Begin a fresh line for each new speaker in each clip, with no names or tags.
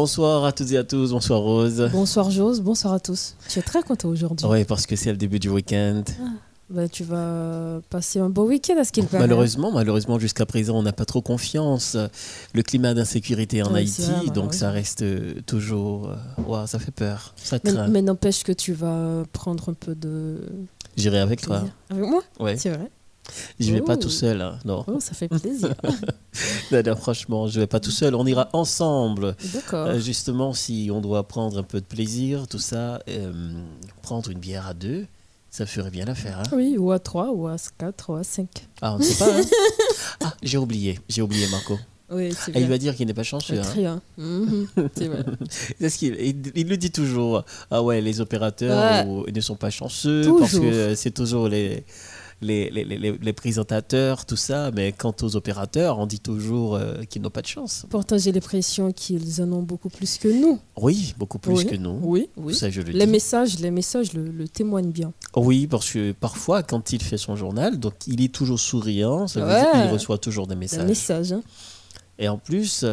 Bonsoir à toutes et à tous, bonsoir Rose.
Bonsoir Jose, bonsoir à tous. Je suis très content aujourd'hui.
Oui, parce que c'est le début du week-end.
Ah, bah, tu vas passer un beau week-end à ce qu'il paraît.
Malheureusement, malheureusement jusqu'à présent, on n'a pas trop confiance. Le climat d'insécurité en
Oui,
Haïti,
vrai,
donc ça reste euh, toujours. euh, ouah, ça fait peur, ça
Mais,
craint.
mais n'empêche que tu vas prendre un peu de
J'irai avec toi.
Avec moi?
Ouais.
C'est vrai.
Je vais pas
Oh.
tout seul, hein, non.
Oh, ça fait plaisir.
Non, non, franchement, je vais pas tout seul. On ira ensemble.
D'accord.
Euh, justement, si on doit prendre un peu de plaisir, tout ça, euh, prendre une bière à deux, ça ferait bien l'affaire. Hein
Oui, ou à 3, ou à 4, ou à 5.
ah, on ne sait pas. hein ah, j'ai oublié, j'ai oublié Marco.
Oui,
Ah, il va dire qu'il n'est pas chanceux. hein.
Mhm, C'est
ce qu'il il, il le dit toujours. Ah ouais, les opérateurs
Ouais.
ou- ne sont pas chanceux
Toujours.
parce que c'est toujours les, les, les, les- les présentateurs, tout ça. Mais quant aux opérateurs, on dit toujours euh, qu'ils n'ont pas de chance.
Pourtant, j'ai l'impression qu'ils en ont beaucoup plus que nous.
Oui, beaucoup plus
Oui.
que nous.
Oui, oui.
Ça, je le
Les
dis.
messages, les messages le, le témoignent bien.
Oui, parce que parfois, quand il fait son journal, donc il est toujours souriant, ça veut dire qu'il reçoit toujours des messages.
messages. hein.
Et en plus,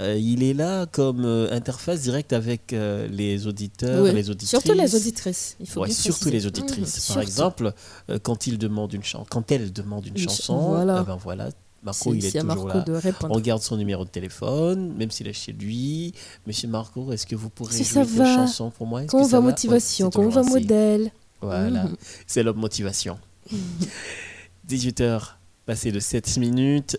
euh, il est là comme euh, interface directe avec euh, les auditeurs,
Oui.
les auditrices.
Surtout les auditrices. Il faut
Ouais, surtout les auditrices.
Mhm,
Par
surtout.
exemple, quand il demande une quand elle demande une
Une ch-
chanson,
voilà.
eh ben voilà, Marco
C'est
il est
c'est à
toujours
Marco
là.
de répondre.
On garde son numéro de téléphone, même s'il est chez lui. Monsieur Marco, est-ce que vous pourrez
Si
jouer
va.
chanson pour moi? Ça
va
va?
motivation,
Ouais,
comment va modèle.
Voilà,
Mhm.
c'est l'homme motivation. 18h, passé de 7 minutes,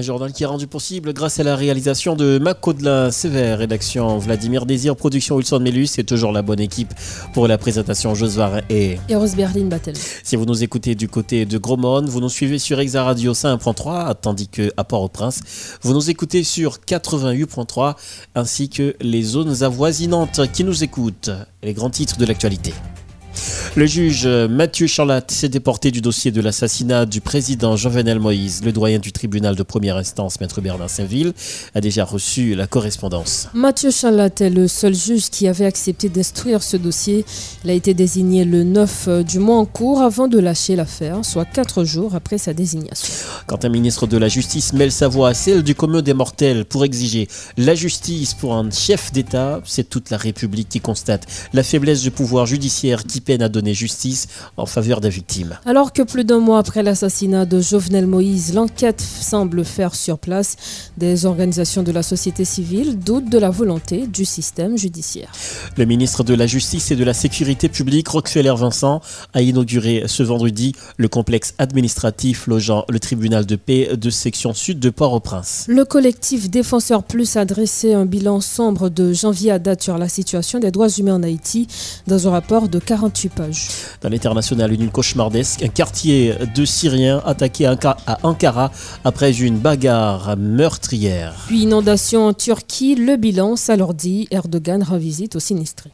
Journal qui est rendu possible grâce à la réalisation de Mac Codelin Sévère, rédaction Vladimir Désir, production Wilson Mélus, c'est toujours la bonne équipe pour la présentation Josvar et
Et Rose Berlin Battle.
si vous nous écoutez du côté de Gromone, vous nous suivez sur Exa Radio 5.3, tandis que à Port-au-Prince, vous nous écoutez sur 88.3, ainsi que les zones avoisinantes qui nous écoutent. Les grands titres de l'actualité. Le juge euh, Mathieu Charlat s'est déporté du dossier de l'assassinat du président Jovenel Moïse. Le doyen du tribunal de première instance, Maître Bernard Saint-Ville, a déjà reçu la correspondance.
Mathieu Chalat est le seul juge qui avait accepté d'instruire ce dossier. Il a été désigné le 9 du mois en cours avant de lâcher l'affaire, soit 4 jours après sa désignation.
Quand un ministre de la Justice mêle sa voix à celle du commun des mortels pour exiger la justice pour un chef d'État, c'est toute la République qui constate la faiblesse du pouvoir judiciaire qui peine à donner justice en faveur des victimes.
Alors que plus d'un mois après l'assassinat de Jovenel Moïse, l'enquête semble faire sur place, des organisations de la société civile doutent de la volonté du système judiciaire.
Le ministre de la Justice et de la Sécurité publique, Rockefeller Vincent, a inauguré ce vendredi le complexe administratif logeant le tribunal de paix de section sud de Port-au-Prince.
Le collectif Défenseurs Plus a dressé un bilan sombre de janvier à date sur la situation des droits humains en Haïti dans un rapport de 48 pages.
Dans l'international, une cauchemardesque, un quartier de Syriens attaqué à Anka- à Ankara après une bagarre meurtrière.
Puis inondation en Turquie, le bilan s'alourdit. Erdogan rend visite aux sinistrés.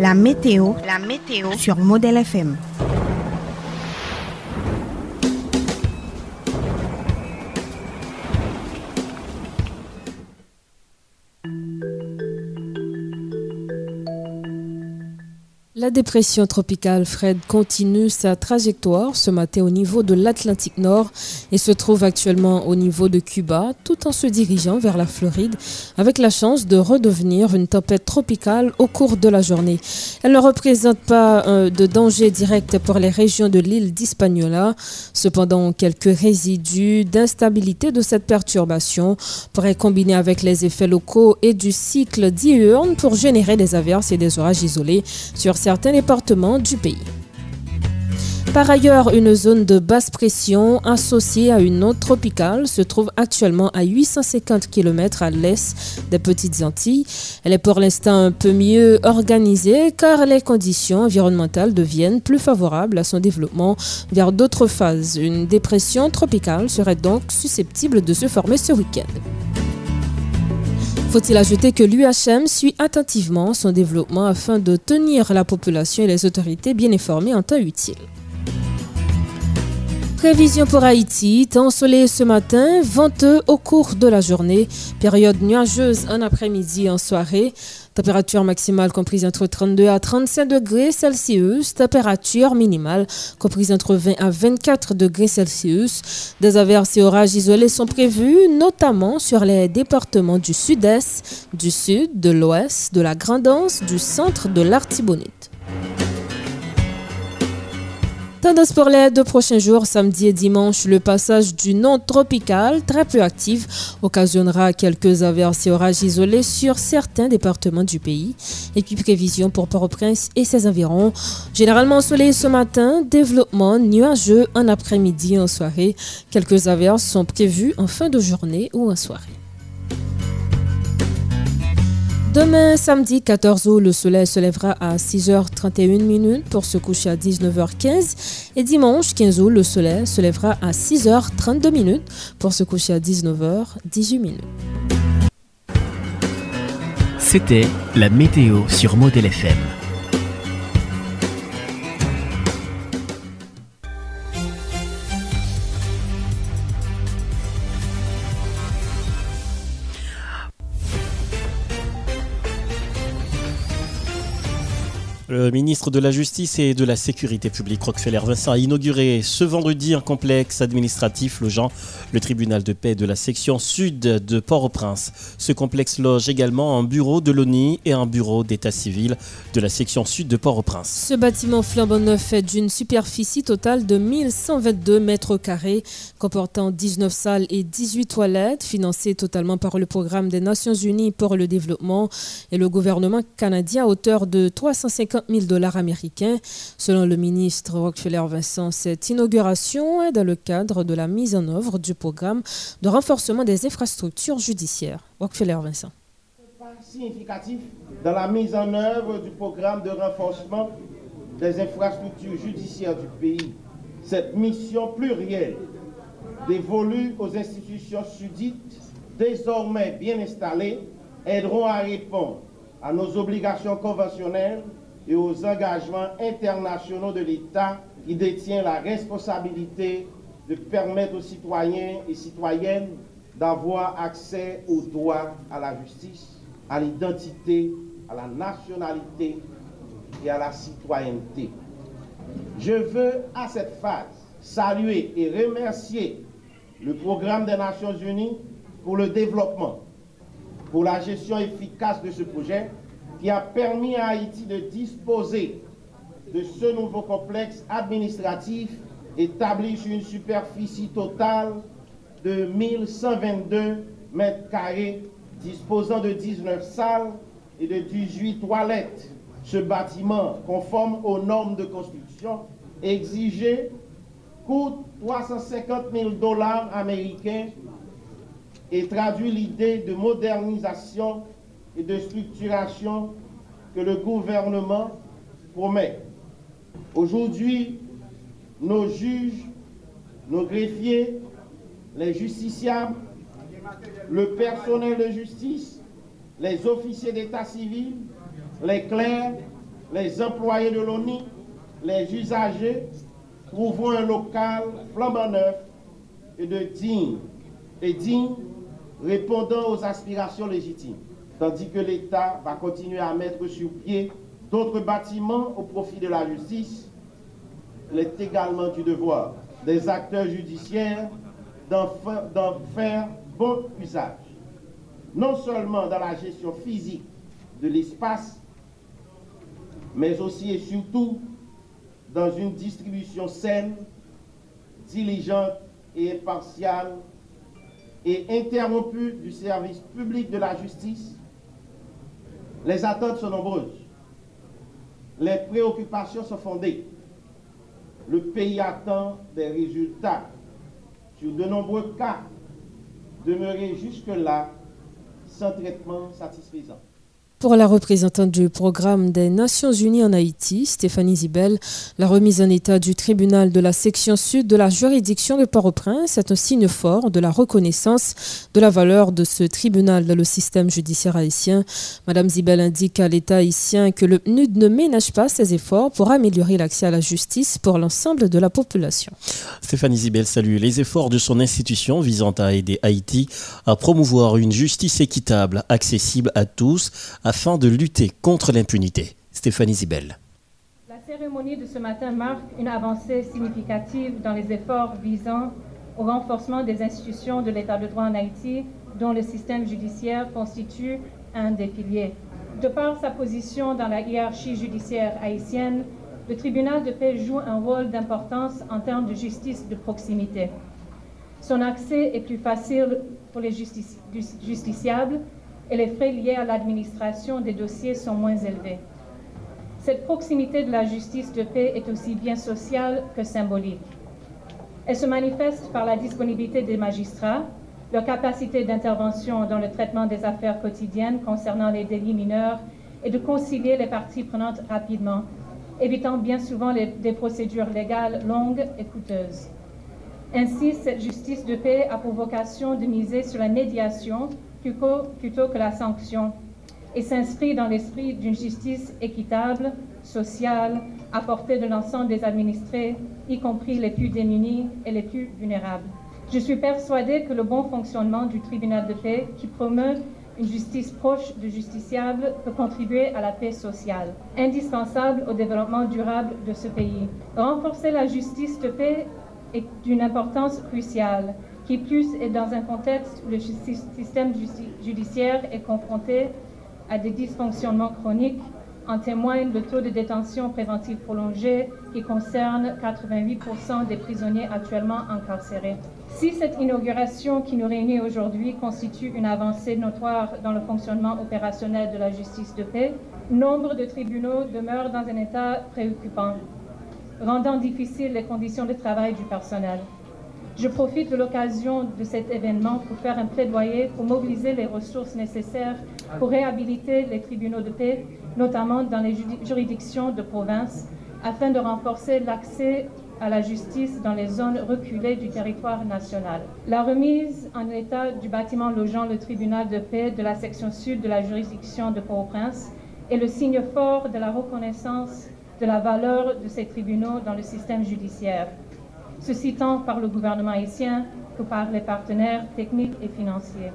La météo, la météo sur Modèle FM.
La dépression tropicale Fred continue sa trajectoire ce matin au niveau de l'Atlantique Nord et se trouve actuellement au niveau de Cuba tout en se dirigeant vers la Floride avec la chance de redevenir une tempête tropicale au cours de la journée. Elle ne représente pas euh, de danger direct pour les régions de l'île d'Hispaniola. Cependant, quelques résidus d'instabilité de cette perturbation pourraient combiner avec les effets locaux et du cycle diurne pour générer des averses et des orages isolés sur certains départements du pays. Par ailleurs, une zone de basse pression associée à une onde tropicale se trouve actuellement à 850 km à l'est des Petites Antilles. Elle est pour l'instant un peu mieux organisée car les conditions environnementales deviennent plus favorables à son développement vers d'autres phases. Une dépression tropicale serait donc susceptible de se former ce week-end. Faut-il ajouter que l'UHM suit attentivement son développement afin de tenir la population et les autorités bien informées en temps utile? Prévision pour Haïti, temps soleil ce matin, venteux au cours de la journée, période nuageuse en après-midi et en soirée, température maximale comprise entre 32 à 35 degrés Celsius, température minimale comprise entre 20 à 24 degrés Celsius. Des averses et orages isolés sont prévus, notamment sur les départements du sud-est, du sud, de l'ouest, de la Grandance, du centre de l'Artibonite. Tendance pour les deux prochains jours, samedi et dimanche, le passage du non tropical, très peu actif, occasionnera quelques averses et orages isolés sur certains départements du pays. Et puis prévision pour Port-au-Prince et ses environs. Généralement soleil ce matin, développement nuageux en après-midi et en soirée. Quelques averses sont prévues en fin de journée ou en soirée. Demain, samedi 14 août, le soleil se lèvera à 6h31 minutes pour se coucher à 19h15. Et dimanche 15 août, le soleil se lèvera à 6h32 minutes pour se coucher à 19h18 minutes.
C'était la météo sur Model FM.
Le ministre de la Justice et de la Sécurité publique, Rockefeller Vincent, a inauguré ce vendredi un complexe administratif logeant le tribunal de paix de la section sud de Port-au-Prince. Ce complexe loge également un bureau de l'ONI et un bureau d'état civil de la section sud de Port-au-Prince.
Ce bâtiment flambant neuf est d'une superficie totale de 1122 mètres carrés, comportant 19 salles et 18 toilettes, financé totalement par le programme des Nations Unies pour le développement et le gouvernement canadien à hauteur de 350 000 dollars américains. Selon le ministre Rockefeller Vincent, cette inauguration est dans le cadre de la mise en œuvre du programme de renforcement des infrastructures judiciaires. Rockefeller Vincent.
Significatif dans la mise en œuvre du programme de renforcement des infrastructures judiciaires du pays. Cette mission plurielle dévolue aux institutions sudites, désormais bien installées, aideront à répondre à nos obligations conventionnelles et aux engagements internationaux de l'État qui détient la responsabilité de permettre aux citoyens et citoyennes d'avoir accès aux droits à la justice, à l'identité, à la nationalité et à la citoyenneté. Je veux à cette phase saluer et remercier le programme des Nations Unies pour le développement, pour la gestion efficace de ce projet qui a permis à Haïti de disposer de ce nouveau complexe administratif établi sur une superficie totale de 1122 mètres carrés, disposant de 19 salles et de 18 toilettes. Ce bâtiment, conforme aux normes de construction exigées, coûte 350 000 dollars américains et traduit l'idée de modernisation et de structuration que le gouvernement promet. Aujourd'hui, nos juges, nos greffiers, les justiciables, le personnel de justice, les officiers d'état civil, les clercs, les employés de l'ONI, les usagers trouveront un local flambant neuf et de digne et digne répondant aux aspirations légitimes tandis que l'État va continuer à mettre sur pied d'autres bâtiments au profit de la justice, il est également du devoir des acteurs judiciaires d'en faire bon usage, non seulement dans la gestion physique de l'espace, mais aussi et surtout dans une distribution saine, diligente et impartiale et interrompue du service public de la justice les attentes sont nombreuses. Les préoccupations sont fondées. le pays attend des résultats. Sur de nombreux cas, demeurer jusque-là sans traitement satisfaisant.
Pour la représentante du programme des Nations Unies en Haïti, Stéphanie Zibel, la remise en état du tribunal de la section sud de la juridiction de Port-au-Prince est un signe fort de la reconnaissance de la valeur de ce tribunal dans le système judiciaire haïtien. Madame Zibel indique à l'État haïtien que le PNUD ne ménage pas ses efforts pour améliorer l'accès à la justice pour l'ensemble de la population.
Stéphanie Zibel salue les efforts de son institution visant à aider Haïti à promouvoir une justice équitable, accessible à tous, afin de lutter contre l'impunité. Stéphanie Zibel.
La cérémonie de ce matin marque une avancée significative dans les efforts visant au renforcement des institutions de l'État de droit en Haïti, dont le système judiciaire constitue un des piliers. De par sa position dans la hiérarchie judiciaire haïtienne, le tribunal de paix joue un rôle d'importance en termes de justice de proximité. Son accès est plus facile pour les justiciables et les frais liés à l'administration des dossiers sont moins élevés. Cette proximité de la justice de paix est aussi bien sociale que symbolique. Elle se manifeste par la disponibilité des magistrats, leur capacité d'intervention dans le traitement des affaires quotidiennes concernant les délits mineurs et de concilier les parties prenantes rapidement, évitant bien souvent des procédures légales longues et coûteuses. Ainsi, cette justice de paix a pour vocation de miser sur la médiation plutôt que la sanction et s'inscrit dans l'esprit d'une justice équitable, sociale, à portée de l'ensemble des administrés, y compris les plus démunis et les plus vulnérables. Je suis persuadée que le bon fonctionnement du tribunal de paix, qui promeut une justice proche du justiciable, peut contribuer à la paix sociale, indispensable au développement durable de ce pays. Renforcer la justice de paix est d'une importance cruciale qui plus est dans un contexte où le système judiciaire est confronté à des dysfonctionnements chroniques. En témoigne le taux de détention préventive prolongée qui concerne 88% des prisonniers actuellement incarcérés. Si cette inauguration qui nous réunit aujourd'hui constitue une avancée notoire dans le fonctionnement opérationnel de la justice de paix, nombre de tribunaux demeurent dans un état préoccupant, rendant difficiles les conditions de travail du personnel. Je profite de l'occasion de cet événement pour faire un plaidoyer pour mobiliser les ressources nécessaires pour réhabiliter les tribunaux de paix, notamment dans les juridictions de province, afin de renforcer l'accès à la justice dans les zones reculées du territoire national. La remise en état du bâtiment logeant le tribunal de paix de la section sud de la juridiction de Port-au-Prince est le signe fort de la reconnaissance de la valeur de ces tribunaux dans le système judiciaire ceci tant par le gouvernement haïtien que par les partenaires techniques et financiers.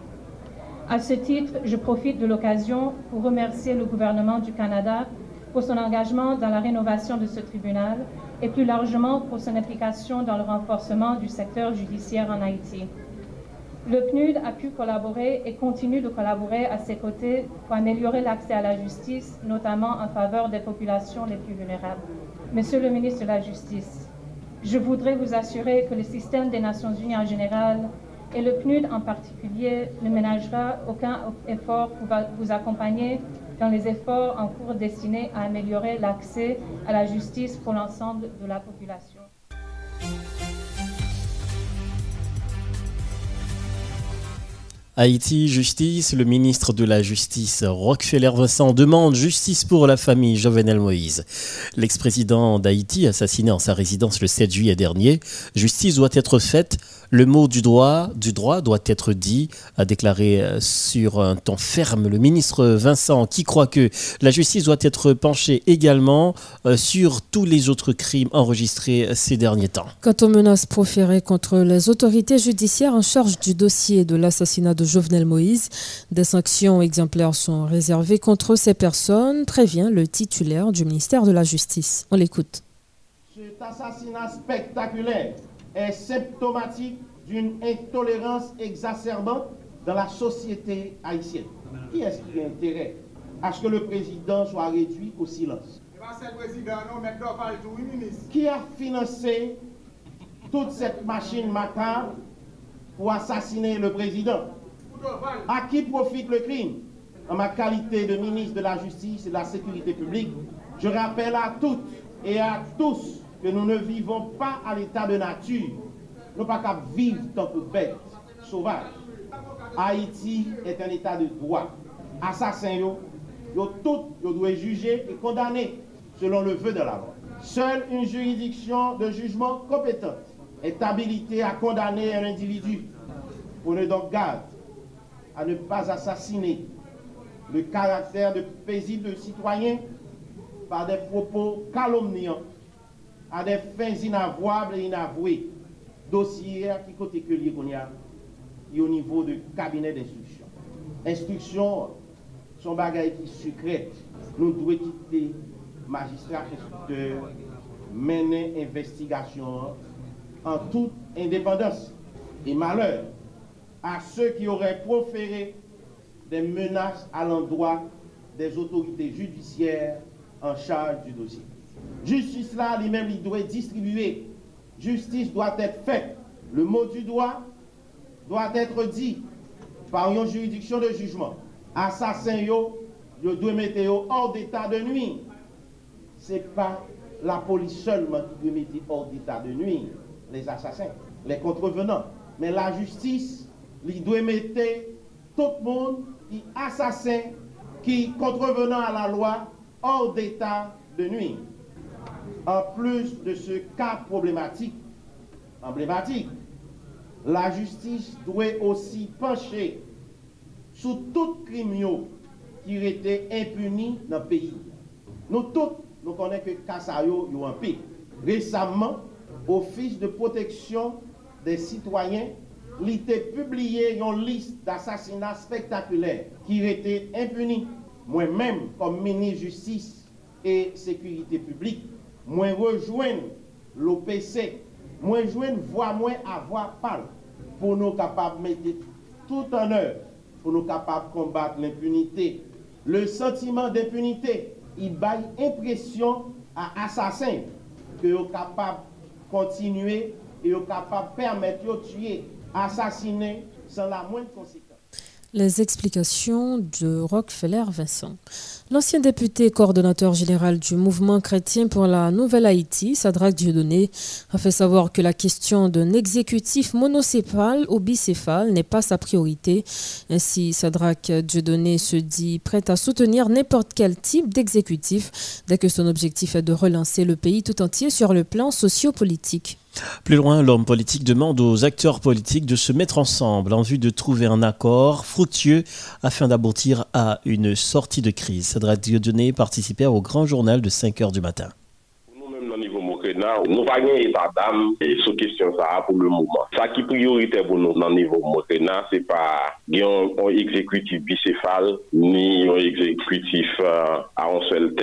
À ce titre, je profite de l'occasion pour remercier le gouvernement du Canada pour son engagement dans la rénovation de ce tribunal et plus largement pour son implication dans le renforcement du secteur judiciaire en Haïti. Le PNUD a pu collaborer et continue de collaborer à ses côtés pour améliorer l'accès à la justice, notamment en faveur des populations les plus vulnérables. Monsieur le ministre de la Justice, je voudrais vous assurer que le système des Nations Unies en général et le PNUD en particulier ne ménagera aucun effort pour vous accompagner dans les efforts en cours destinés à améliorer l'accès à la justice pour l'ensemble de la population.
Haïti, justice. Le ministre de la Justice, Rockefeller Vincent, demande justice pour la famille Jovenel Moïse. L'ex-président d'Haïti, assassiné en sa résidence le 7 juillet dernier, justice doit être faite le mot du droit, du droit doit être dit, a déclaré euh, sur un ton ferme le ministre Vincent, qui croit que la justice doit être penchée également euh, sur tous les autres crimes enregistrés ces derniers temps.
Quant aux menaces proférées contre les autorités judiciaires en charge du dossier de l'assassinat de Jovenel Moïse, des sanctions exemplaires sont réservées contre ces personnes, prévient le titulaire du ministère de la Justice. On l'écoute.
Cet assassinat spectaculaire est symptomatique d'une intolérance exacerbante dans la société haïtienne. Qui est-ce qui a intérêt à ce que le président soit réduit au silence? Qui a financé toute cette machine macabre pour assassiner le président? À qui profite le crime? En ma qualité de ministre de la Justice et de la Sécurité publique, je rappelle à toutes et à tous que nous ne vivons pas à l'état de nature. Nous pas qu'à vivre tant que bêtes sauvages. Haïti est un état de droit. Assassins, yo, yo tous yo doivent juger et condamner selon le vœu de la loi. Seule une juridiction de jugement compétente est habilitée à condamner un individu. Prenez donc garde à ne pas assassiner le caractère de paisible citoyen par des propos calomniants à des fins inavouables et inavouées, dossiers qui côté que y a au niveau du cabinet d'instruction. Instruction sont bagailles qui secrètes. Nous devons quitter magistrat de mener investigation en toute indépendance. Et malheur à ceux qui auraient proféré des menaces à l'endroit des autorités judiciaires en charge du dossier. Justice là, lui-même, il doit distribuer. Justice doit être faite. Le mot du droit doit être dit par une juridiction de jugement. Assassin yo, yo doit mettre hors d'état de nuit. C'est pas la police seulement qui doit mettre hors d'état de nuit les assassins, les contrevenants. Mais la justice, il doit mettre tout le monde qui assassin, qui contrevenant à la loi, hors d'état de nuit. En plus de ce cas problématique, emblématique, la justice doit aussi pencher sur tout crime qui était impuni dans le pays. Nous tous, nous connaissons que Kassayo est un pays. Récemment, Office de protection des citoyens a publié une liste d'assassinats spectaculaires qui étaient impunis. Moi-même, comme ministre Justice et Sécurité publique, moi rejoins l'OPC, moi rejoins voix moins à voix parle pour nous capables de mettre tout en œuvre, pour nous capables de combattre l'impunité. Le sentiment d'impunité, il baille impression à assassins que sont capables de continuer et sont capables de permettre de tuer, assassiner sans la moindre conséquence.
Les explications de Rockefeller Vincent. L'ancien député coordonnateur général du mouvement chrétien pour la Nouvelle Haïti, Sadrach Dieudonné, a fait savoir que la question d'un exécutif monocéphale ou bicéphale n'est pas sa priorité. Ainsi, Sadrach Dieudonné se dit prêt à soutenir n'importe quel type d'exécutif dès que son objectif est de relancer le pays tout entier sur le plan sociopolitique.
Plus loin, l'homme politique demande aux acteurs politiques de se mettre ensemble en vue de trouver un accord fructueux afin d'aboutir à une sortie de crise. Cédra Dieudonné participait au grand journal de 5 heures du matin.
Nous n'avons pas état d'âme sur question ça pour le moment. Ça qui est prioritaire pour nous au niveau Mokrena, ce n'est pas un exécutif bicéphale ni un exécutif euh, à une seule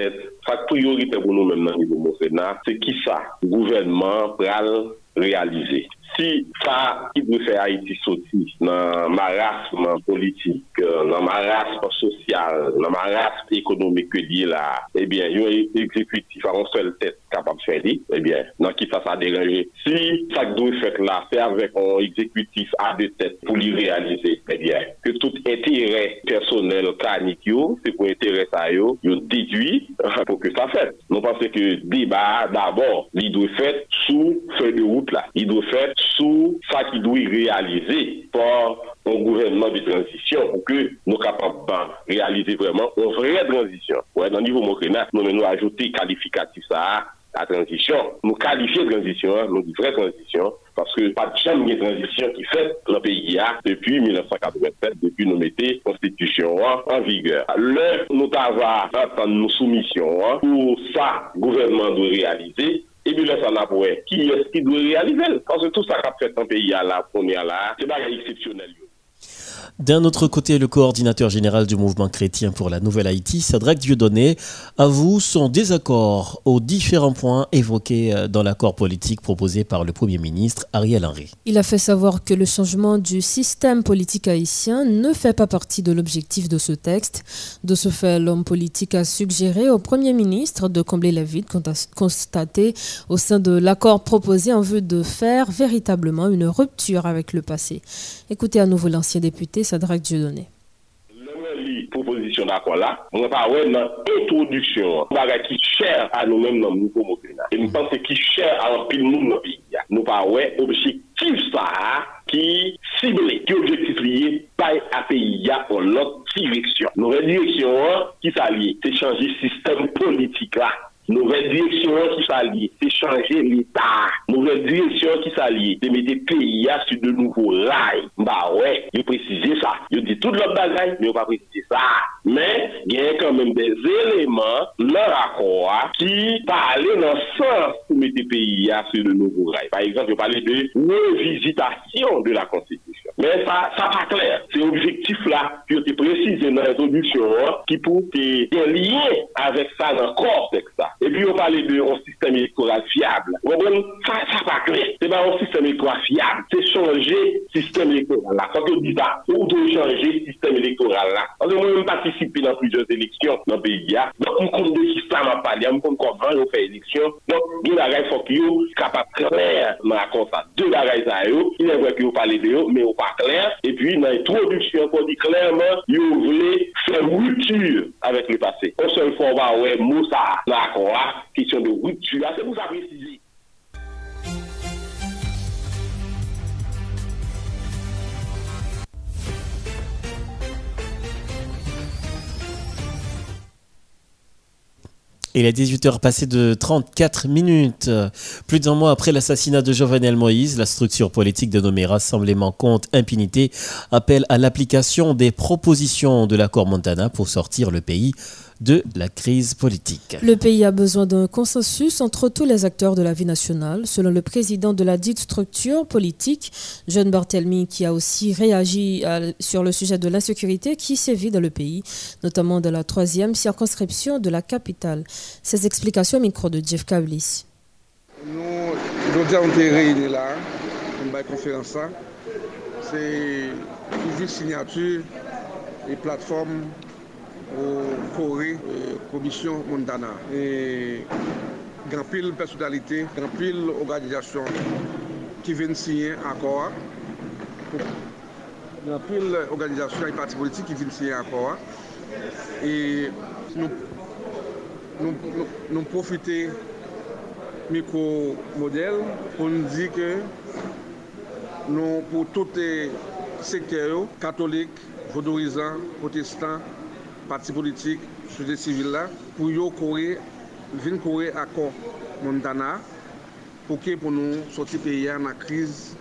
sa priorité pour nous-mêmes au niveau Montréal, c'est qui ça, le gouvernement pral réaliser. si sa ki dwe fè Haiti soti nan marasman politik, nan marasman sosyal, nan marasman ekonomik ke di la, eh ebyen, yon ekzekutif an sel tèt kapab fè li, ebyen, eh nan ki sa sa deranje. Si sa ki dwe fèk la fè avèk an ekzekutif a de tèt pou li realize, eh ebyen, ke tout etere personel kanik yo, se pou etere sa yo, yo dedwi pou ke sa fèt. Non panse ke deba d'abord, li dwe fèt sou fè de route la. Li dwe fèt sous ça qui doit réaliser par un gouvernement de transition pour que nous capables de réaliser vraiment une vraie transition. Ouais, dans le niveau Mokrena, nous nous ajouter qualificatif ça la transition. Nous qualifions transition, hein, nous disons vraie transition, parce que pas de jamais de transition qui fait le pays a depuis 1987, depuis nous mettons constitution hein, en vigueur. Là, nous avons nos soumissions hein, pour ça, gouvernement doit réaliser. Et puis là, ça n'a pas qui est-ce qui doit réaliser? Parce que tout ça qu'a fait un pays à la, on est là, c'est pas exceptionnel.
D'un autre côté, le coordinateur général du mouvement chrétien pour la Nouvelle Haïti, Sadrach Dieudonné, avoue son désaccord aux différents points évoqués euh, dans l'accord politique proposé par le Premier ministre Ariel Henry.
Il a fait savoir que le changement du système politique haïtien ne fait pas partie de l'objectif de ce texte. De ce fait, l'homme politique a suggéré au Premier ministre de combler la vide constatée au sein de l'accord proposé en vue de faire véritablement une rupture avec le passé. Écoutez à nouveau l'ancien député Sadrach Dieudonné.
proposition d'accord là, on pas ouais dans introduction, bagage qui cher à nous-mêmes dans nous comme Et nous pensons qui cher à un pile monde dans le pays. Nous pas ouais objectif ça qui ciblé, qui objectif lié à pays en l'autre direction. Nouvelle direction qui s'allie, c'est changer système politique là. Nouvelle direction qui s'allie, c'est changer l'État. Nouvelle direction qui s'allie, c'est mettre le pays sur de nouveaux rails. Bah ouais, il préciser ça. Il dit tout l'autre bagaille, mais il pas préciser ça. Mais il y a quand même des éléments, leur accord, qui parlent dans le sens pour mettre le pays sur de nouveaux rails. Par exemple, je parlais de revisitation de la Constitution. Mais ça, ça pas clair. C'est objectif là, qui été précisé dans l'introduction, qui pour être lié avec ça dans le corps ça. Et puis, on parlait d'un système électoral fiable. Ça, ça pas clair. C'est un système électoral fiable. C'est changer le système électoral là. Quand on dit ça, on doit changer le système électoral là. Parce que moi, je participé dans plusieurs élections dans le pays. Donc, on compte de système à parler, on compte comment on fait élection. Donc, il y a des faut que vous capable clair dans la ça. Deux bagages à eux. Il est vrai que vous parlez de eux, mais pas clair. Et puis, dans l'introduction, on dit clairement, vous voulez faire rupture avec le passé. On seul fois, on va, ouais, Moussa, d'accord question de rupture. C'est avez précisé.
Il est 18h passé de 34 minutes. Plus d'un mois après l'assassinat de Jovenel Moïse, la structure politique de nommé Rassemblement contre impunité appelle à l'application des propositions de l'accord Montana pour sortir le pays de la crise politique.
Le pays a besoin d'un consensus entre tous les acteurs de la vie nationale, selon le président de la dite structure politique, John Barthelmy, qui a aussi réagi euh, sur le sujet de l'insécurité qui sévit dans le pays, notamment dans la troisième circonscription de la capitale. Ces explications au micro de Jeff Kablis.
Nous, nous avons été réunis là, pour une conférence. C'est une signature et plateforme ou kore komisyon euh, Mondana. E granpil personalite, granpil organizasyon ki ven siyen akor, granpil organizasyon e pati politik ki ven siyen akor, e nou, nou, nou, nou profite mikro model pou nou di ke nou pou tout sekter yo, katolik, vodorizan, protestant, pati politik, sote sivil la, pou yo kore, vin kore akon Mondana, pou ke pou nou soti peye an a kriz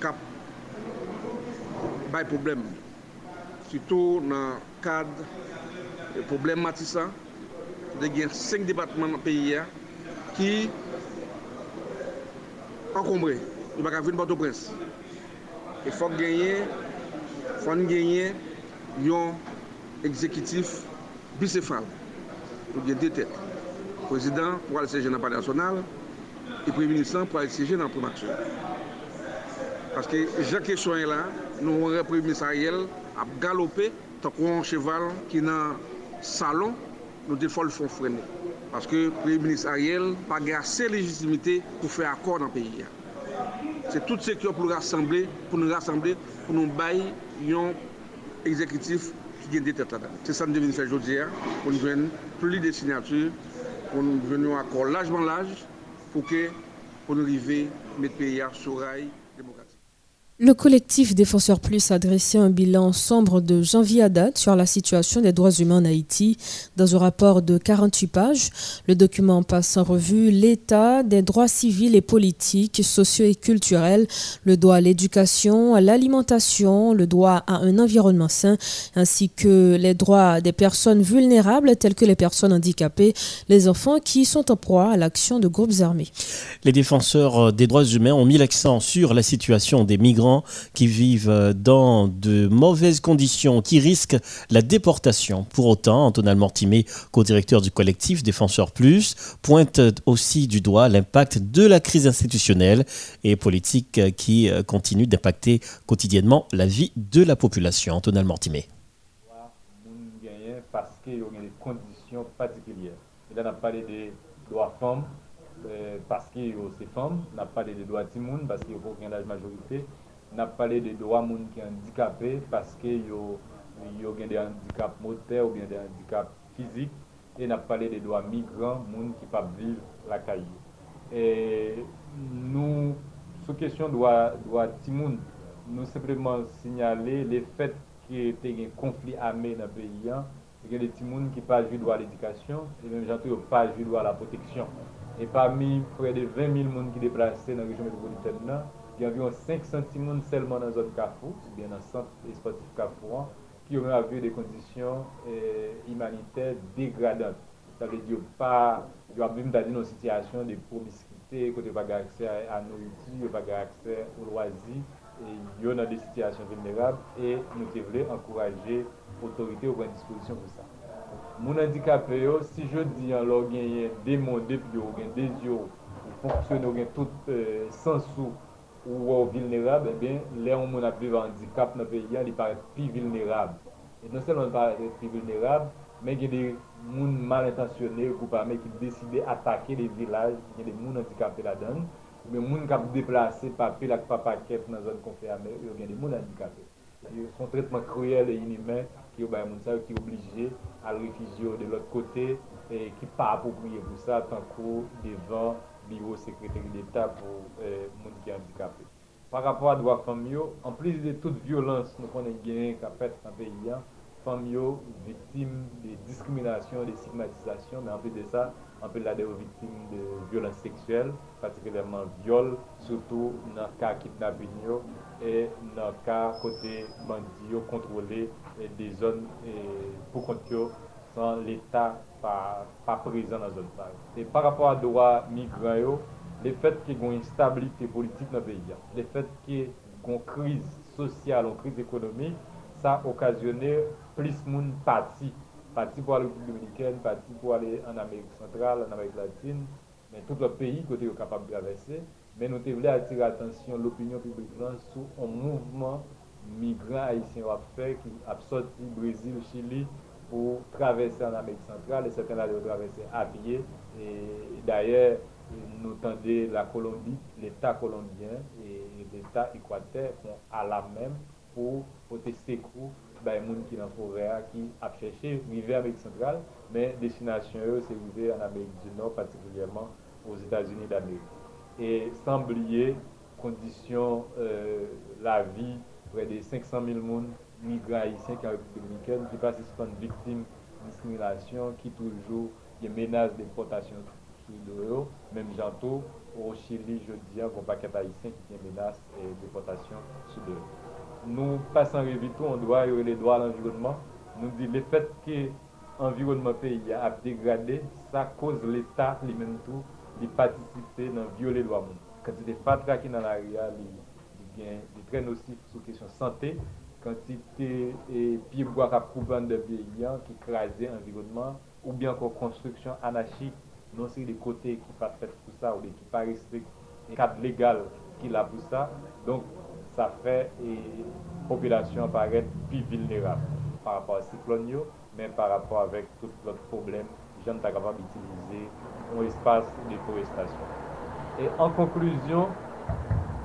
kap bay problem. Soutou nan kad problem matisa, de gen 5 debatman nan peye ki ankombre, yon baka vin bato pres. E fok genye, fon genye, yon ekzekitif bisefal pou gen detet. Prezident pou al seje nan pari nasyonal e pre-ministran pou al seje nan primaksyon. Paske jake soyen la, nou wè pre-ministran yel ap galopè takon cheval ki nan salon nou defol fon frene. Paske pre-ministran yel pa gen ase legitimite pou fè akor nan peyi ya. Se tout se ki yo pou nou rassemble, pou nou rassemble, pou nou bay yon ekzekitif c'est ça que nous faire aujourd'hui, pour nous donner plus de signatures, pour nous donner encore largement l'âge, pour que pour nous arriver à mettre le pays sur rail.
Le collectif Défenseurs Plus a dressé un bilan sombre de janvier à date sur la situation des droits humains en Haïti. Dans un rapport de 48 pages, le document passe en revue l'état des droits civils et politiques, sociaux et culturels, le droit à l'éducation, à l'alimentation, le droit à un environnement sain, ainsi que les droits des personnes vulnérables telles que les personnes handicapées, les enfants qui sont en proie à l'action de groupes armés.
Les défenseurs des droits humains ont mis l'accent sur la situation des migrants qui vivent dans de mauvaises conditions, qui risquent la déportation. Pour autant, Antonal Mortimé, co-directeur du collectif Défenseurs Plus, pointe aussi du doigt l'impact de la crise institutionnelle et politique qui continue d'impacter quotidiennement la vie de la population. Antonal Mortimé.
Parce qu'il y a des conditions particulières. Il a parlé des droits femmes, euh, parce qu'il y femmes, on a parlé des droits de parce qu'il y a aucun âge majorité, n'a parlé de droits moun qui handicapés parce que ont des handicaps moteurs ou bien des handicaps physiques. Et n'a parlé des droits migrants, gens qui peuvent vivre la caille. Et nous, sous question de droit Timoun, nous simplement signaler les faits qu'il y a un conflit armé dans le pays. Hein. Il y a des gens qui pas droit à l'éducation et même gens qui pas joué droit à la protection. Et parmi près de 20 000 personnes qui sont déplacées dans la région métropolitaine, ki avyon 500 timoun selman nan zon Kafou, ou bien nan sant esportif Kafou an, ki yon avyon de kondisyon imanite degradant. Sa ve diyo pa, yo avyon dadi nan sityasyon de promiskite, kote vaga akse a nouiti, vaga akse ou loazi, yo nan de sityasyon venerab, e nou te vle ankoraje otorite ou pren disposisyon pou sa. Moun handikapè yo, eh, oh, si je di an lor genyen de moun, de pyo, gen de zyo, ou fonksyon, ou gen tout eh, sensou, ou wè vilnerab, e eh ben, lè ou moun ap vive handikap nan peyi ya, li paret pi vilnerab. E non selon paret pi vilnerab, men gen de moun mal intasyonè, ou pa men ki deside atake de vilaj, gen de moun handikap te la dan, men moun kap deplase papil ak papaket nan zon konferme, yo gen de moun handikap te. Yo son tretman kruyel e inime ki yo bay moun sa, yo ki oblije al refijyo de lot kote, e ki pa apopriye pou sa, tankou, devan, bureau secrétaire d'État pour les euh, gens handicapés. Par rapport à droit en plus de toute violence nous avons gagné qu'a fait dans pays, hein, famille victimes de discrimination, de stigmatisation, mais en plus de ça, on peut la victimes de violences sexuelles, particulièrement viol, surtout dans le cas kidnapping et dans le cas côté bandits contrôlé des zones pour contre sans l'État pa, pa prezant nan zon sa. E par rapport a doa migran yo, le fet ki goun instabilite politik nan peyi an, le fet ki goun kriz sosyal, goun kriz ekonomik, sa okasyone plis moun pati. Pati pou ale Republiken, pati pou ale an Amerik Sentral, an Amerik Latine, men tout le peyi kote yo kapab gravesse, men nou te vle atire atensyon l'opinyon publik lan sou an mouvman migran haisyen wap fe ki ap soti Brazil, Chili, pour traverser en Amérique centrale et certains ont traversé à pied. Et d'ailleurs, nous tendez la Colombie, l'État colombien et l'État équateur font à la même pour protester ben, les gens qui sont forêt, qui a cherché arriver en Amérique centrale, mais destination, c'est arriver en Amérique du Nord, particulièrement aux États-Unis d'Amérique. Et sans oublier, conditions, euh, la vie, près de 500 000 personnes migre haïtien ki a Republik Dominiken, ki pase son viktim diskriminasyon, ki toujou yon menaj deportasyon sou do yo, menm jantou, ou Chili, jodi an, kon paket haïtien ki yon menaj deportasyon sou do yo. Nou pasan revitou, an doa yon le doa l'environnement, nou di le fet ki environnement peyi ap degradé, sa koz l'Etat li menm tou li patisipe nan viole lwa moun. Kati de fatra ki nan la ria li, li gen, li pre nosif sou kesyon sante, quantité et pieds bois à de pays qui crasent l'environnement, ou bien encore construction anarchique, non c'est des côtés qui pas fait pour ça, ou qui pas respectent le cadre légal qui a pour ça. Donc, ça fait et population apparaît plus vulnérable par rapport à cyclone, mais par rapport avec tout l'autre problème, les gens sont capables d'utiliser un espace de déforestation. Et en conclusion,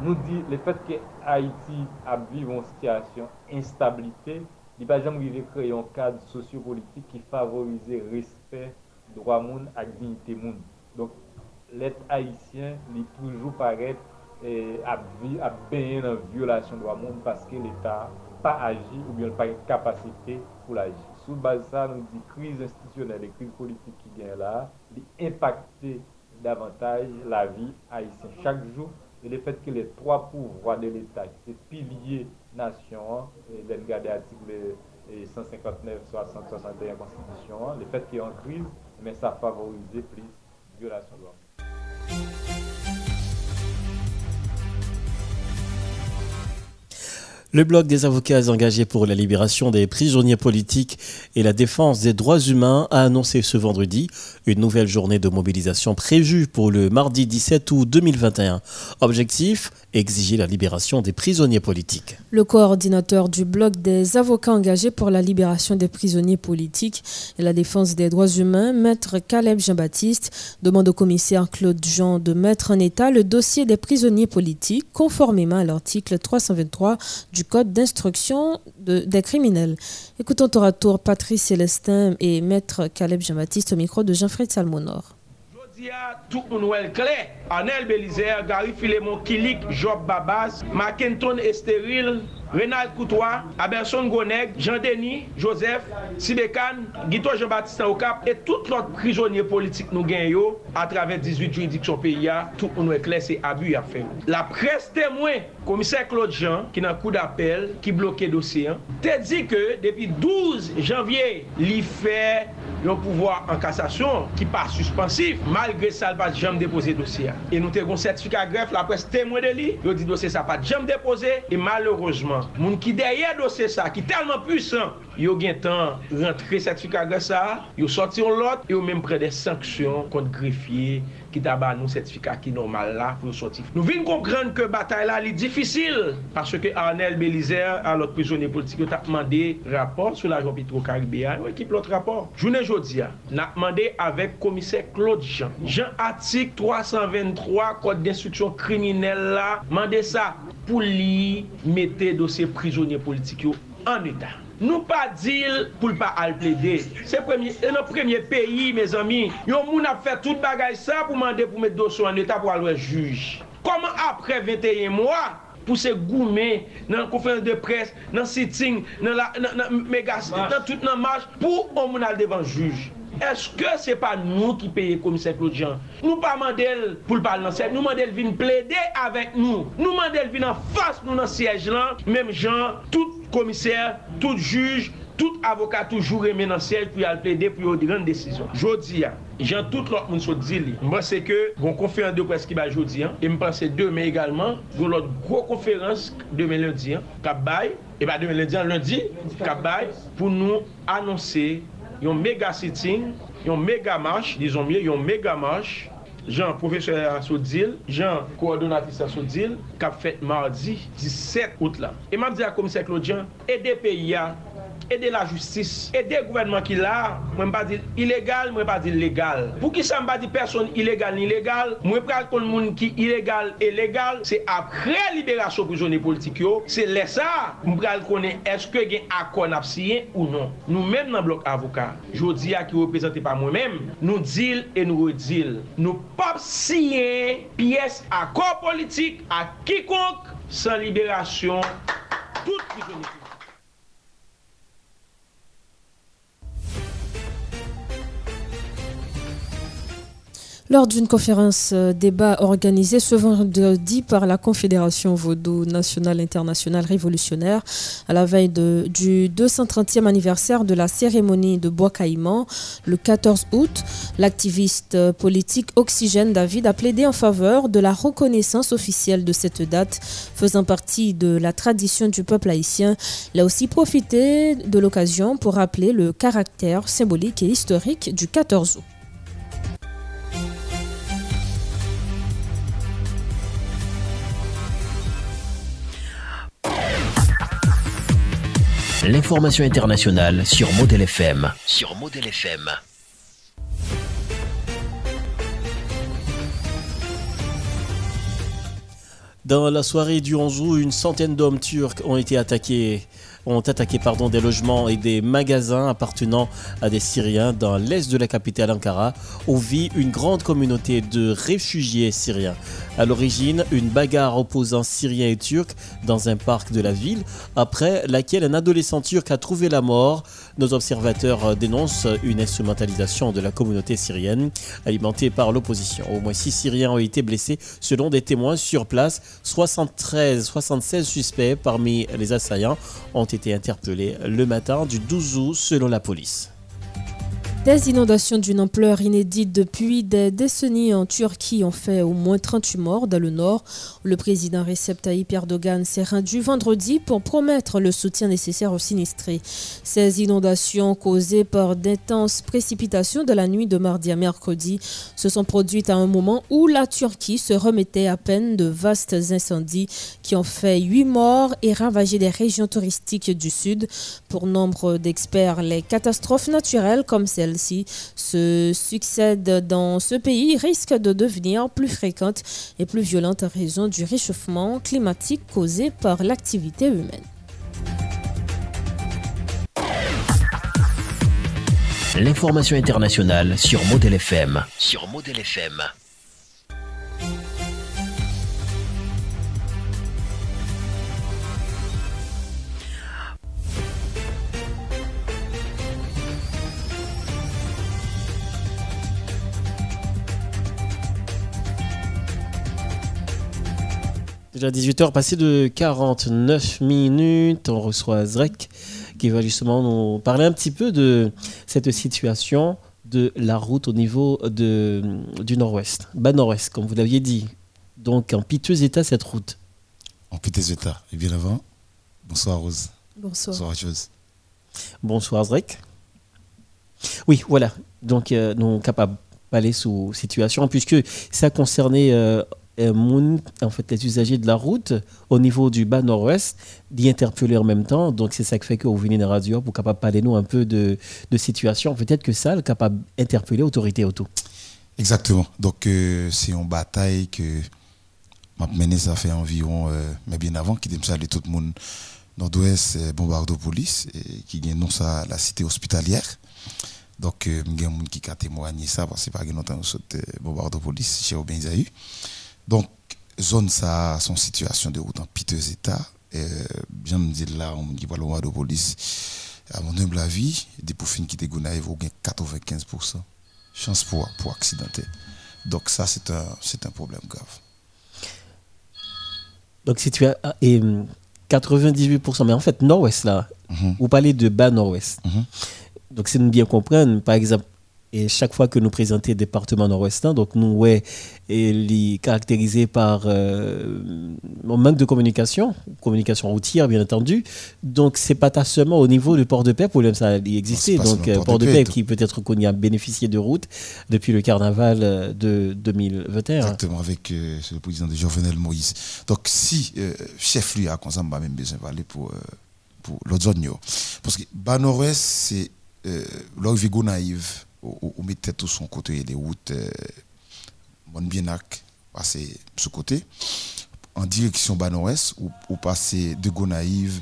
nous dit le fait que Haïti a vécu une situation d'instabilité, il va jamais créer un cadre sociopolitique qui favorise le respect droit monde et dignité monde. Donc, l'être haïtien, il toujours paraît et à baigner dans la violation de droit monde parce que l'État pas agi ou bien pas une capacité pour l'agir. Sous base de ça, nous dit crise institutionnelle et crise politique qui vient là, impacter davantage la vie haïtienne chaque jour et le fait que les trois pouvoirs de l'État, qui c'est pilier nation, et l'article 159, 60, 61 Constitution, le fait qu'il y ait en crise, mais ça favorise plus violation de l'homme.
Le bloc des avocats engagés pour la libération des prisonniers politiques et la défense des droits humains a annoncé ce vendredi une nouvelle journée de mobilisation prévue pour le mardi 17 août 2021. Objectif exiger la libération des prisonniers politiques.
Le coordinateur du bloc des avocats engagés pour la libération des prisonniers politiques et la défense des droits humains, maître Caleb Jean-Baptiste, demande au commissaire Claude Jean de mettre en état le dossier des prisonniers politiques conformément à l'article 323 du Code d'instruction des criminels. Écoutons tour à tour Patrice Célestin et Maître Caleb Jean-Baptiste au micro de Jean-Fred Salmonor.
tout moun wèl kle, Anel Belizer, Gary Filemon Kilik, Job Babaz, Makenton Esteril, Renald Koutoua, Aberson Goneg, Jean-Denis, Joseph, Sibekan, Gito Jean-Baptiste Okap et tout l'autre prisonnier politique nou gen yo a travers 18 juridiksyon peyi tout ou nou ekles se abu ya fe. La pres temwen komise Claude Jean ki nan kou d'apel ki bloke dosyen te di ke depi 12 janvye li fe yon pouvoi an kassasyon ki pa suspensif malgre sal pa jam depose dosyen. E nou te kon sertifika gref la pres temwe de li yo di dosye sa pa jam depose e malorosman Moun ki derye dosye sa, ki telman pwisan, yo gen tan rentre sertifika gwa sa, yo soti yon lot, yo menm pre de sanksyon kont grefye, ki taba nou sertifika ki normal la pou nou soti. Nou vin komprenn ke batay la li difisil, parce ke Arnel Belizer, alot prizoner politik, yo tap mande rapor sou la Jean Petro Karibéa, yo ekip lot rapor. Jounen jodi ya, nap mande avek komise Claude Jean. Jean Atik 323, kote d'instruksyon kriminel la, mande sa pou li mette dosye prizoner politik yo an etat. Nou pa dil pou l pa al ple de. Se premye, e nou premye peyi, me zami, yon moun ap fè tout bagay sa pou mande pou met doso an etat pou alwe juj. Koman apre 21 mwa, pou se goumen nan konferans de pres, nan sitting, nan, nan, nan megas, nan tout nan maj, pou on moun al devan juj. Eske se pa nou ki peye komise Claude Jean? Nou pa mandel pou l'pal nan sèp, nou mandel vin ple de avèk nou. Nou mandel vin an fas nou nan sièj lan, mèm jan, tout komise, tout juj, tout avokat toujou remè nan sièj pou yal ple de pou yon diran desisyon. Jodi ya. Jan tout lot moun sou di li. Mwen se ke, goun konferans de pres ki ba jodi ya, e mwen panse demen egalman, goun lot gwo konferans demè lundi ya, kap bay, e ba demè lundi ya lundi, kap bay, pou nou anonsè yon mega sitting, yon mega march, dizon mye, yon mega march, jan profeseur a sou dil, jan koordinatis a sou dil, kap fet mardi 17 out la. E map di a komisek lodjan, e de peyi ya, aider la justice, aider le gouvernement qui là, moi pas dire illégal, moi pas dire légal. Pour qui ça pas dire personne illégale ni légale, moi pas qu'on monde qui illégal et légal, c'est après libération prisonnier politique c'est laisser ça, moi connaît est-ce que gain accord n'a ou non. Nous même dans bloc avocat, jodi a qui représenté par moi-même, nous deal et nous redil. Nous pas signer pièce accord politique à quiconque sans libération toute prisonnier.
Lors d'une conférence euh, débat organisée ce vendredi par la Confédération Vaudou nationale internationale révolutionnaire à la veille du 230e anniversaire de la cérémonie de Bois Caïman le 14 août, l'activiste euh, politique Oxygène David a plaidé en faveur de la reconnaissance officielle de cette date faisant partie de la tradition du peuple haïtien. Il a aussi profité de l'occasion pour rappeler le caractère symbolique et historique du 14 août.
L'information internationale sur Model FM. Sur Model FM.
Dans la soirée du 11 août, une centaine d'hommes turcs ont été attaqués ont attaqué pardon, des logements et des magasins appartenant à des Syriens dans l'est de la capitale Ankara, où vit une grande communauté de réfugiés syriens. À l'origine, une bagarre opposant Syriens et Turcs dans un parc de la ville, après laquelle un adolescent turc a trouvé la mort. Nos observateurs dénoncent une instrumentalisation de la communauté syrienne, alimentée par l'opposition. Au moins six Syriens ont été blessés selon des témoins sur place. 73, 76 suspects parmi les assaillants ont été interpellés le matin du 12 août selon la police.
Des inondations d'une ampleur inédite depuis des décennies en Turquie ont fait au moins 38 morts dans le nord. Le président Recep Tayyip Erdogan s'est rendu vendredi pour promettre le soutien nécessaire aux sinistrés. Ces inondations causées par d'intenses précipitations de la nuit de mardi à mercredi se sont produites à un moment où la Turquie se remettait à peine de vastes incendies qui ont fait 8 morts et ravagé des régions touristiques du sud. Pour nombre d'experts, les catastrophes naturelles comme celles celles-ci se succèdent dans ce pays risquent de devenir plus fréquentes et plus violentes en raison du réchauffement climatique causé par l'activité humaine.
L'information internationale sur Model Sur Model
Déjà 18h, passé de 49 minutes, on reçoit Zrek qui va justement nous parler un petit peu de cette situation de la route au niveau de, du nord-ouest, bas nord-ouest, comme vous l'aviez dit. Donc en piteux état cette route.
En piteux état. Et bien avant, bonsoir Rose.
Bonsoir.
Bonsoir Chose.
Bonsoir Zrek. Oui, voilà. Donc euh, nous sommes capables d'aller sous situation, puisque ça concernait euh, euh, en fait, les usagers de la route au niveau du bas nord-ouest d'y interpeller en même temps. Donc, c'est ça qui fait que vous venez de la radio pour capable parler nous un peu de, de situation. Peut-être que ça, le capable d'interpeller l'autorité auto.
Exactement. Donc, euh, c'est une bataille que m'a mené ça fait environ, euh, mais bien avant, qui saluer tout le monde nord-ouest, euh, Bombardo Police, et qui gagne non ça la cité hospitalière. Donc, il y a qui ont témoigné ça parce que pas longtemps, euh, Bombardo Police, chez Zayu. Donc, zone ça, son situation de route en piteux état. Bien me dire là, on dit pas le de police. À mon humble avis, des poufines qui dégoûtent, vous gagnez 95% chance pour, pour accidenter. Donc, ça, c'est un, un problème grave.
Donc, si tu as. Et, 98%, mais en fait, nord-ouest là,
Mhm.
vous parlez de bas nord-ouest.
Mhm.
Donc, c'est de bien comprendre, par exemple, et chaque fois que nous présentons le département nord-ouest, hein, donc nous, ouais, les caractérisé par euh, un manque de communication, communication routière, bien entendu. Donc, c'est pas seulement au niveau du port de paix, problème ça y existait. Donc,
seulement port
port
de
de
paix,
paix
tout.
qui peut-être connu à bénéficier de route depuis le carnaval euh, de 2021.
Exactement, avec euh, le président de Jovenel Moïse. Donc, si euh, chef lui a on va même besoin d'aller pour, euh, pour l'autre zone. Parce que bas nord-ouest, c'est euh, là où Vigo naïve, où, où met tête tout son côté, les routes, euh, bonne bienac, passer ce côté, en direction bas nord-ouest, ou, ou passer de Gonaïve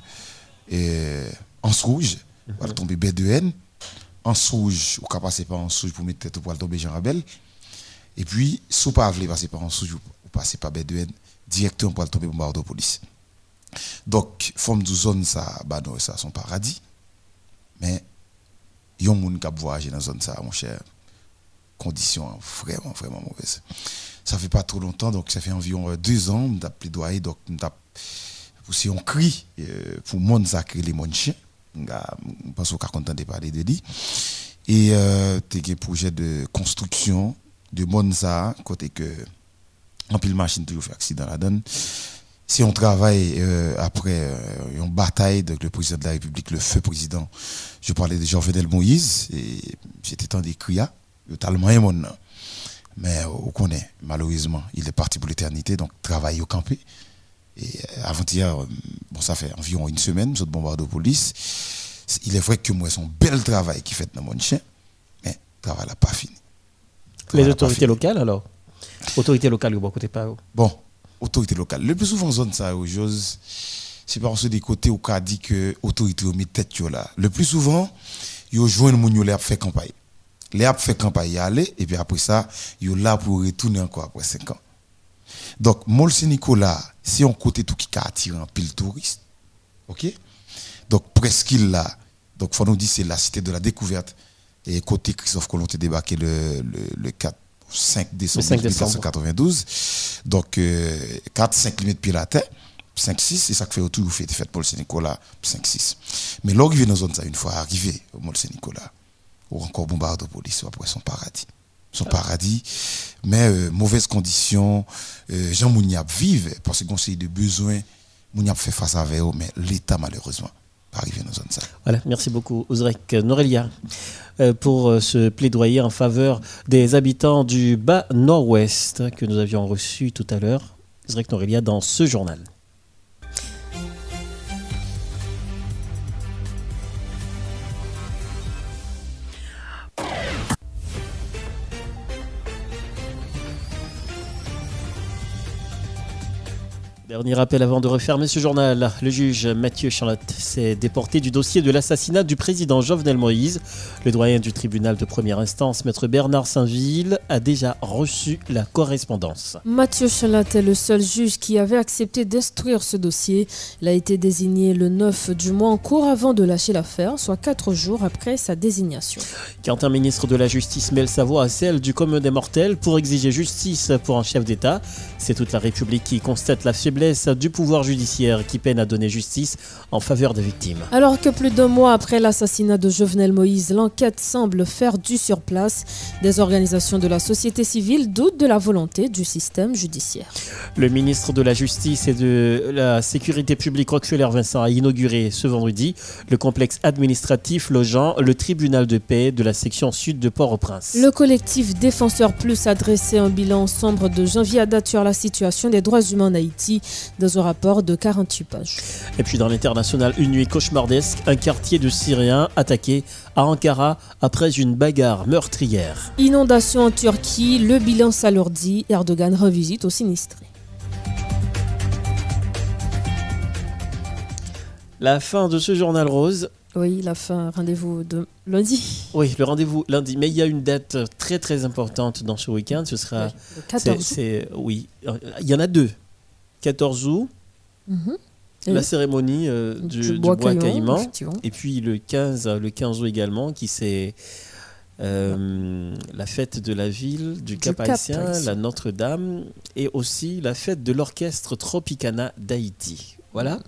et en rouge, pour aller tomber B2N, en rouge, ou passer par en rouge pour mettre pour tomber Jean Rabel. Et puis, si vous ne voulez pas passer par en rouge, vous passez par B2N directement pour tomber pour Police. Donc, forme de zone, ça, non, ça, son paradis. Mais, il y a un monde qui a voyagé dans la zone, ça, mon cher. Conditions vraiment, vraiment mauvaises. Ça fait pas trop longtemps, donc ça fait environ euh, deux ans, on a plaidoyé, donc on a poussé un cri euh, pour le monde sacré les mondes chiens. Je pense qu'on de parler de lui. Et euh, tu as un projet de construction de Monza, côté que en pile machine toujours fait accident la donne. Si on travaille euh, après euh, une bataille avec le président de la République, le feu président, je parlais de Jean-Venel Moïse, et j'étais temps d'écrire, hein. il y a tellement un monde. là. Mais on connaît, malheureusement, il est parti pour l'éternité, donc travail au campé. Et euh, avant-hier, bon, ça fait environ une semaine, nous bombarde de police. Il est vrai que moi, c'est un bel travail qui fait dans mon chien, mais le travail n'a pas fini.
Les autorités locales, alors? Autorités locales, vous côté pas.
Bon, autorité locale. Le plus souvent, zone ça, choses, c'est parce que des côtés où on dit que l'autorité mis tête là. Le plus souvent, ils joignent yo là pour faire campagne. Les a fait campagne aller, et puis après ça, ils là pour retourner encore après 5 ans. Donc, Molse Nicolas, c'est un côté tout qui a attiré un pile touriste. OK? Donc, presqu'île là, donc, faut nous dire c'est la cité de la découverte. Et côté Christophe Colomb débarqué le, le, le 4, 5 décembre,
5 décembre.
1992. Donc, euh, 4-5 km pied la terre. 5-6, c'est ça que fait autour, vous faites fait Paul Saint-Nicolas, 5-6. Mais là, arrivé dans zone, ça, une fois arrivé au Mont Saint-Nicolas, ou encore bombarde de police, ou après son paradis. Son paradis, mais euh, mauvaises conditions, euh, Jean Mouniap vive, parce qu'on sait de besoins, Mouniap fait face à eux, mais l'État, malheureusement,
Voilà, merci beaucoup, Ouzrek Norelia, euh, pour euh, ce plaidoyer en faveur des habitants du bas nord-ouest que nous avions reçu tout à l'heure. Ouzrek Norelia dans ce journal. Dernier rappel avant de refermer ce journal. Le juge Mathieu Charlotte s'est déporté du dossier de l'assassinat du président Jovenel Moïse. Le doyen du tribunal de première instance, maître Bernard Saint-Ville, a déjà reçu la correspondance.
Mathieu Charlotte est le seul juge qui avait accepté d'instruire ce dossier. Il a été désigné le 9 du mois en cours avant de lâcher l'affaire, soit quatre jours après sa désignation.
Quand un ministre de la Justice mêle sa voix à celle du commun des mortels pour exiger justice pour un chef d'État, c'est toute la République qui constate la faiblesse du pouvoir judiciaire qui peine à donner justice en faveur des victimes.
Alors que plus d'un mois après l'assassinat de Jovenel Moïse, l'enquête semble faire du surplace, des organisations de la société civile doutent de la volonté du système judiciaire.
Le ministre de la Justice et de la Sécurité publique Roxelaire Vincent a inauguré ce vendredi le complexe administratif logeant le tribunal de paix de la section sud de Port-au-Prince.
Le collectif Défenseurs Plus a dressé un bilan sombre de janvier à date sur la situation des droits humains en Haïti dans un rapport de 48 pages.
Et puis dans l'international, une nuit cauchemardesque, un quartier de Syriens attaqué à Ankara après une bagarre meurtrière.
Inondation en Turquie, le bilan s'alourdit, Erdogan revisite au sinistré.
La fin de ce journal rose.
Oui, la fin, rendez-vous de lundi.
Oui, le rendez-vous lundi. Mais il y a une date très très importante dans ce week-end. Ce sera.
le 14
Oui, il y en a deux. 14 août,
Mhm.
la cérémonie euh, du,
bois
bois,
caïman.
Et puis le 15, le 15 août également, qui c'est euh, la fête de la ville du, Cap
Cap
Haïtien,
Haïtien.
la Notre-Dame, et aussi la fête de l'orchestre Tropicana d'Haïti. Voilà.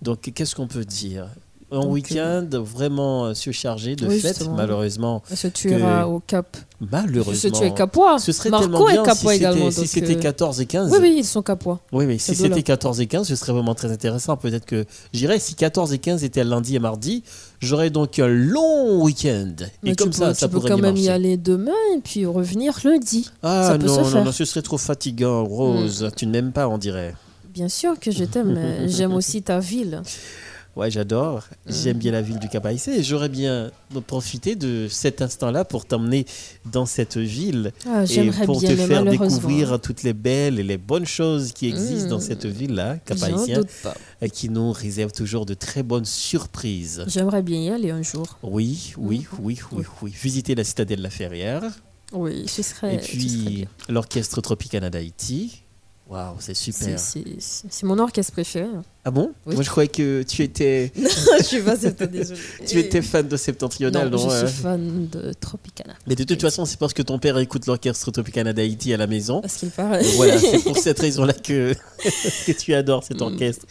Donc qu'est-ce qu'on peut dire? Un week-end vraiment euh, surchargé de
Oui,
fêtes,
justement.
malheureusement.
On se tuera
que-
au Cap.
Malheureusement.
Se tuer capois.
Ce serait
Marco
tellement
est
bien si
capois
c'était-
également,
si c'était
euh,
14 et 15.
Oui, oui, ils sont capois.
Oui, mais si c'était 14 et 15, ce serait vraiment très intéressant. Peut-être que j'irais, si 14 et 15 étaient lundi et mardi, j'aurais donc un long week-end.
Mais
Et comme
tu
ça,
peux,
ça
tu peux
pourrait
quand
bien
même y
marcher.
aller demain et puis revenir lundi.
Ah
ça peut
non,
se
non,
faire.
non, ce serait trop fatigant, Rose. Tu ne m'aimes pas, on dirait.
Bien sûr que je t'aime, j'aime aussi ta ville.
Ouais, j'adore. J'aime bien la ville du Cap et j'aurais bien profité de cet instant-là pour t'emmener dans cette ville
Ah,
et pour
bien,
te faire découvrir toutes les belles et les bonnes choses qui existent dans cette ville-là, Cap et qui nous réserve toujours de très bonnes surprises.
J'aimerais bien y aller un jour.
Oui, oui,
Mm.
oui, oui, oui. Visiter la citadelle La Ferrière.
Oui, ce serait.
Et puis l'orchestre Tropicana d'Haïti. Waouh, c'est super.
C'est- mon orchestre préféré.
Ah bon
Oui.
Moi je croyais que tu étais.
je suis pas désolée.
tu étais fan de Septentrional,
non,
non,
je suis fan de Tropicana.
Mais de toute façon, c'est parce que ton père écoute l'orchestre Tropicana d'Haïti à la maison.
Parce qu'il paraît.
Voilà, c'est pour cette raison-là que, que tu adores cet
Mm.
orchestre.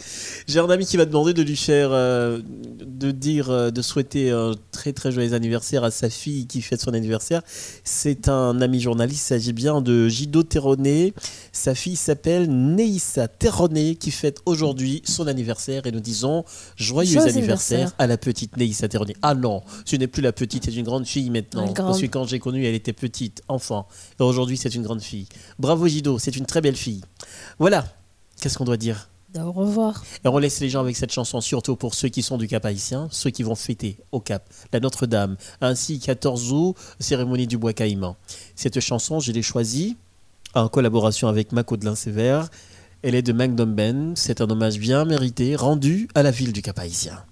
J'ai un ami qui m'a demandé de lui faire, euh, de dire, euh, de souhaiter un très très joyeux anniversaire à sa fille qui fête son anniversaire. C'est un ami journaliste, il s'agit bien de Gido Terroné. Sa fille s'appelle Neissa Terroné qui fête aujourd'hui son anniversaire et nous disons joyeux, anniversaire,
anniversaire.
à la petite Terroné. Ah non, ce n'est plus la petite, c'est une grande fille maintenant.
Grande.
Parce que quand j'ai connu, elle était petite, enfant. Et aujourd'hui, c'est une grande fille. Bravo Gido, c'est une très belle fille. Voilà, qu'est-ce qu'on doit dire?
Au revoir.
et on laisse les gens avec cette chanson, surtout pour ceux qui sont du Cap haïtien, ceux qui vont fêter au Cap la Notre-Dame, ainsi 14 août, cérémonie du bois caïman. Cette chanson, je l'ai choisie en collaboration avec Macaudelin Sévère. Elle est de Magnum Ben. C'est un hommage bien mérité rendu à la ville du Cap haïtien.